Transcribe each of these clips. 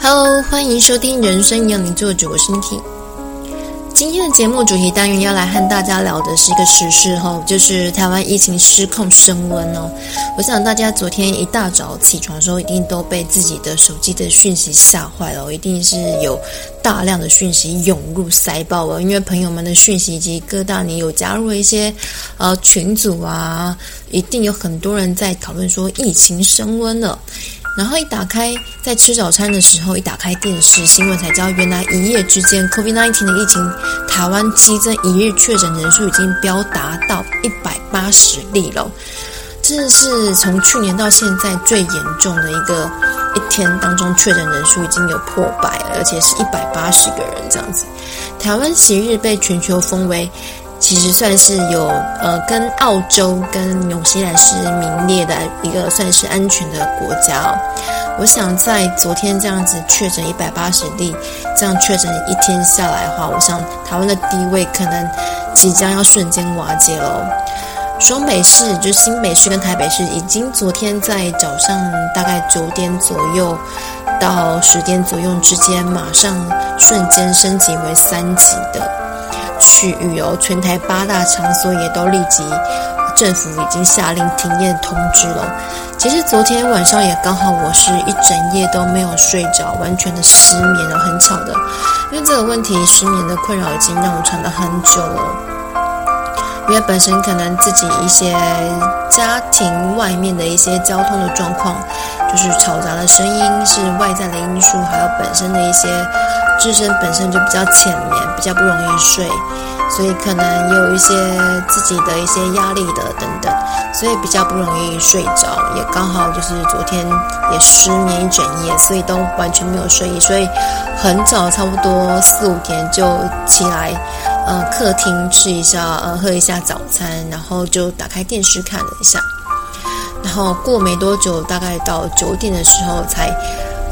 Hello，欢迎收听《人生让你做主》，我是 Niki。今天的节目主题单元要来和大家聊的是一个时事哈，就是台湾疫情失控升温哦。我想大家昨天一大早起床的时候，一定都被自己的手机的讯息吓坏了，一定是有大量的讯息涌入塞爆了，因为朋友们的讯息以及各大你有加入一些呃群组啊，一定有很多人在讨论说疫情升温了。然后一打开，在吃早餐的时候，一打开电视新闻才知道，原来一夜之间，COVID-19 的疫情，台湾激增一日确诊人数已经飙达到一百八十例了，这是从去年到现在最严重的一个一天当中确诊人数已经有破百了，而且是一百八十个人这样子。台湾昔日被全球封为。其实算是有呃，跟澳洲跟纽西兰是名列的一个算是安全的国家哦。我想在昨天这样子确诊一百八十例，这样确诊一天下来的话，我想台湾的地位可能即将要瞬间瓦解了。双北市就新北市跟台北市，已经昨天在早上大概九点左右到十点左右之间，马上瞬间升级为三级的。区域哦，全台八大场所也都立即，政府已经下令停业通知了。其实昨天晚上也刚好，我是一整夜都没有睡着，完全的失眠了，很巧的，因为这个问题失眠的困扰已经让我缠了很久了。因为本身可能自己一些家庭外面的一些交通的状况，就是嘈杂的声音是外在的因素，还有本身的一些自身本身就比较浅眠，比较不容易睡，所以可能有一些自己的一些压力的等等，所以比较不容易睡着。也刚好就是昨天也失眠一整夜，所以都完全没有睡意，所以很早差不多四五点就起来。呃，客厅吃一下，呃，喝一下早餐，然后就打开电视看了一下，然后过没多久，大概到九点的时候才，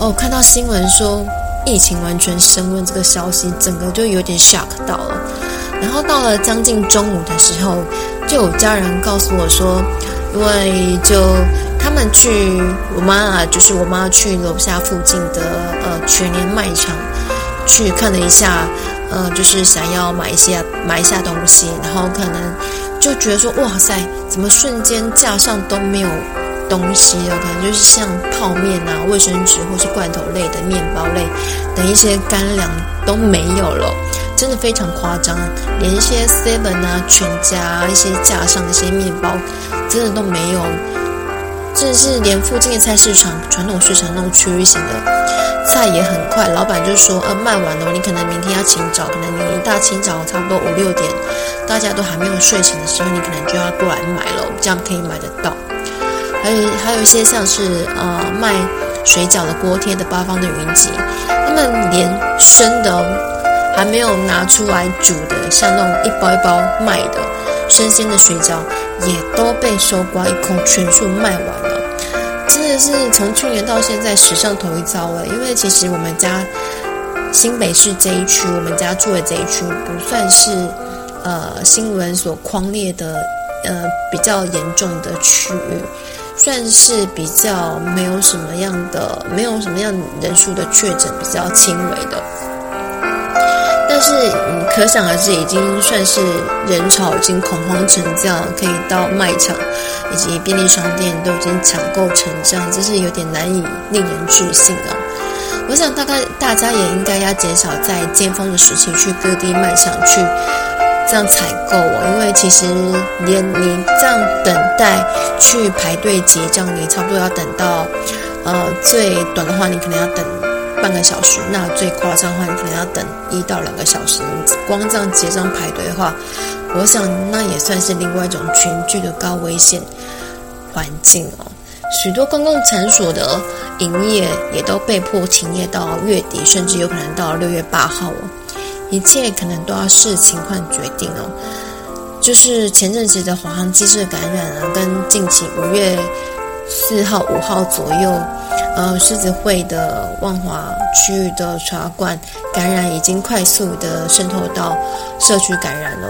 哦，看到新闻说疫情完全升温这个消息，整个就有点 shock 到了。然后到了将近中午的时候，就有家人告诉我说，因为就他们去，我妈啊，就是我妈去楼下附近的呃全联卖场去看了一下。呃，就是想要买一些买一下东西，然后可能就觉得说，哇塞，怎么瞬间架上都没有东西了？可能就是像泡面啊、卫生纸或是罐头类的面包类等一些干粮都没有了，真的非常夸张，连一些 Seven 啊、全家一些架上的一些面包，真的都没有。甚至是连附近的菜市场、传统市场那种区域型的菜也很快，老板就说：“呃，卖完了，你可能明天要清早，可能你一大清早差不多五六点，大家都还没有睡醒的时候，你可能就要过来买了，这样可以买得到。”还有还有一些像是呃卖水饺的锅贴的八方的云集，他们连生的还没有拿出来煮的，像那种一包一包卖的生鲜的水饺。也都被收刮一空，全数卖完了，真的是从去年到现在史上头一遭了。因为其实我们家新北市这一区，我们家住的这一区不算是呃新闻所框列的呃比较严重的区域，算是比较没有什么样的没有什么样人数的确诊，比较轻微的。但是，嗯，可想而知，已经算是人潮已经恐慌成这样，可以到卖场以及便利商店都已经抢购成这样，这是有点难以令人置信啊。我想，大概大家也应该要减少在尖峰的时期去各地卖场去这样采购哦，因为其实连你这样等待去排队结账，你差不多要等到，呃，最短的话，你可能要等。半个小时，那最夸张的话，你可能要等一到两个小时。光这样结账排队的话，我想那也算是另外一种群聚的高危险环境哦。许多公共场所的营业也都被迫停业到月底，甚至有可能到六月八号哦。一切可能都要视情况决定哦。就是前阵子的华航机师感染啊，跟近期五月四号、五号左右。呃，狮子会的万华区域的茶馆感染已经快速的渗透到社区感染了。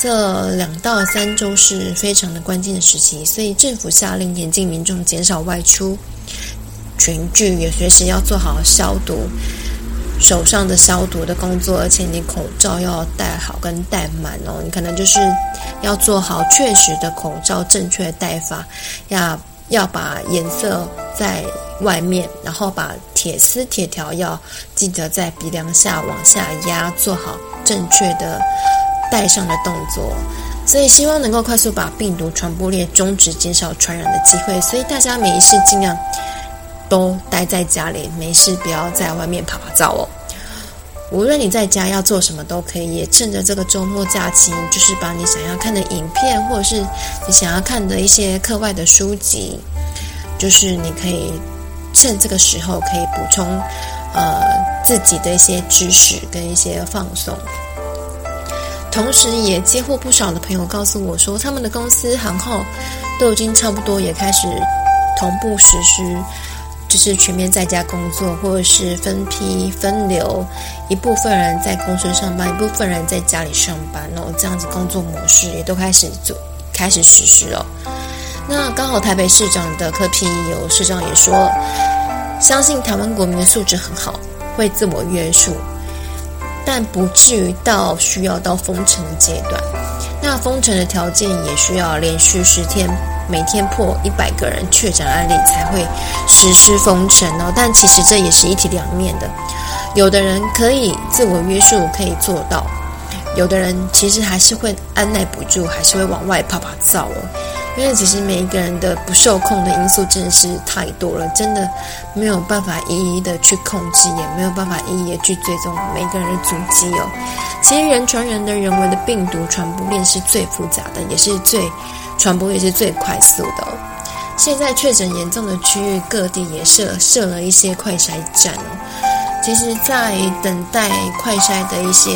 这两到三周是非常的关键的时期，所以政府下令严禁民众减少外出，群聚，也随时要做好消毒。手上的消毒的工作，而且你口罩要戴好跟戴满哦。你可能就是要做好确实的口罩正确戴法，要要把颜色在外面，然后把铁丝铁条要记得在鼻梁下往下压，做好正确的戴上的动作。所以希望能够快速把病毒传播链终止，减少传染的机会。所以大家没事尽量。都待在家里，没事不要在外面跑跑照哦。无论你在家要做什么都可以，也趁着这个周末假期，就是把你想要看的影片，或者是你想要看的一些课外的书籍，就是你可以趁这个时候可以补充呃自己的一些知识跟一些放松。同时，也接获不少的朋友告诉我说，他们的公司行号都已经差不多也开始同步实施。就是全面在家工作，或者是分批分流，一部分人在公司上班，一部分人在家里上班哦。这样子工作模式也都开始做，开始实施哦。那刚好台北市长的柯 P 有市长也说，相信台湾国民的素质很好，会自我约束，但不至于到需要到封城阶段。那封城的条件也需要连续十天。每天破一百个人确诊案例才会实施封城哦，但其实这也是一体两面的。有的人可以自我约束，可以做到；有的人其实还是会按捺不住，还是会往外趴趴走哦。因为其实每一个人的不受控的因素真的是太多了，真的没有办法一一的去控制，也没有办法一一的去追踪每个人的足迹哦。其实人传人的人为的病毒传播链是最复杂的，也是最。传播也是最快速的。现在确诊严重的区域，各地也设设了一些快筛站哦。其实，在等待快筛的一些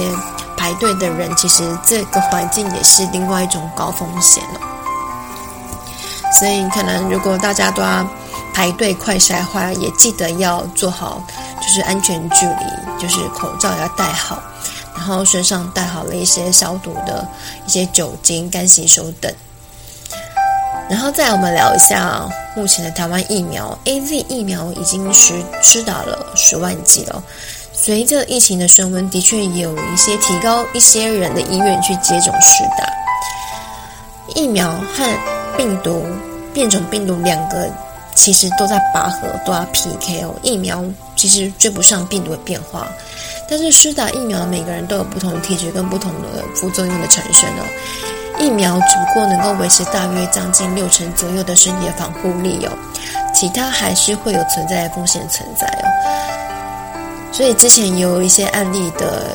排队的人，其实这个环境也是另外一种高风险哦。所以，可能如果大家都要排队快筛的话，也记得要做好，就是安全距离，就是口罩要戴好，然后身上带好了一些消毒的一些酒精、干洗手等。然后再我们聊一下目前的台湾疫苗，AZ 疫苗已经施施打了十万剂了。随着疫情的升温，的确有一些提高一些人的意愿去接种施打疫苗和病毒变种病毒两个其实都在拔河，都要 PK 哦。疫苗其实追不上病毒的变化，但是施打疫苗，每个人都有不同的体质跟不同的副作用的产生哦。疫苗只不过能够维持大约将近六成左右的身体的防护力哦，其他还是会有存在的风险存在哦。所以之前有一些案例的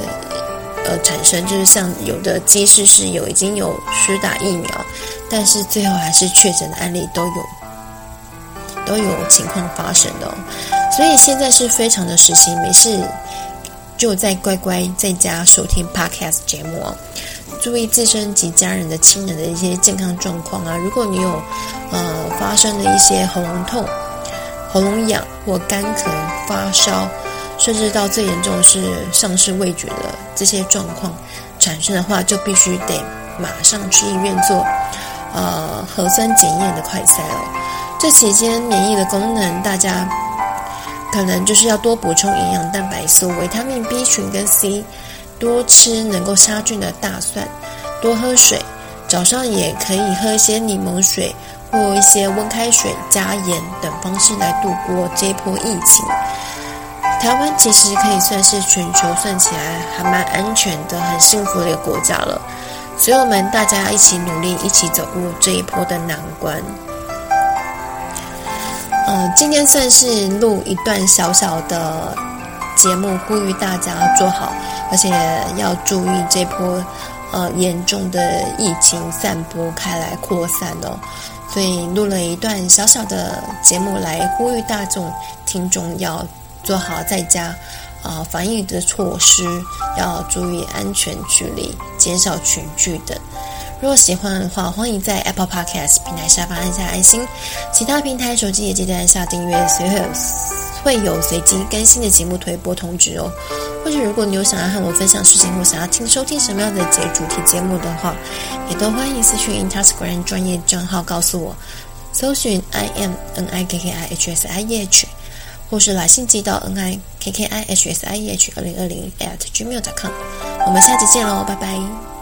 呃产生，就是像有的机师是有已经有施打疫苗，但是最后还是确诊的案例都有都有情况发生的哦。所以现在是非常的时期，没事就在乖乖在家收听 Podcast 节目哦。注意自身及家人的亲人的一些健康状况啊！如果你有呃发生了一些喉咙痛、喉咙痒或干咳、发烧，甚至到最严重是丧失味觉的这些状况产生的话，就必须得马上去医院做呃核酸检验的快筛了。这期间免疫的功能，大家可能就是要多补充营养、蛋白素、维他命 B 群跟 C。多吃能够杀菌的大蒜，多喝水，早上也可以喝一些柠檬水或一些温开水加盐等方式来度过这一波疫情。台湾其实可以算是全球算起来还蛮安全的、很幸福的一个国家了。所以我们大家一起努力，一起走过这一波的难关。呃，今天算是录一段小小的。节目呼吁大家做好，而且要注意这波呃严重的疫情散播开来扩散哦。所以录了一段小小的节目来呼吁大众听众要做好在家啊、呃、防疫的措施，要注意安全距离，减少群聚等。如果喜欢的话，欢迎在 Apple Podcast 平台下方按下爱心，其他平台手机也记得按下订阅，随后会有随机更新的节目推播通知哦。或者如果你有想要和我分享事情，或想要听收听什么样的节主题节目的话，也都欢迎私讯 Instagram 专业账号告诉我，搜寻 I M N I K K I H S I E H 或是来信寄到 n i k k i h s i e h 二零二零 at gmail.com。我们下期见喽，拜拜。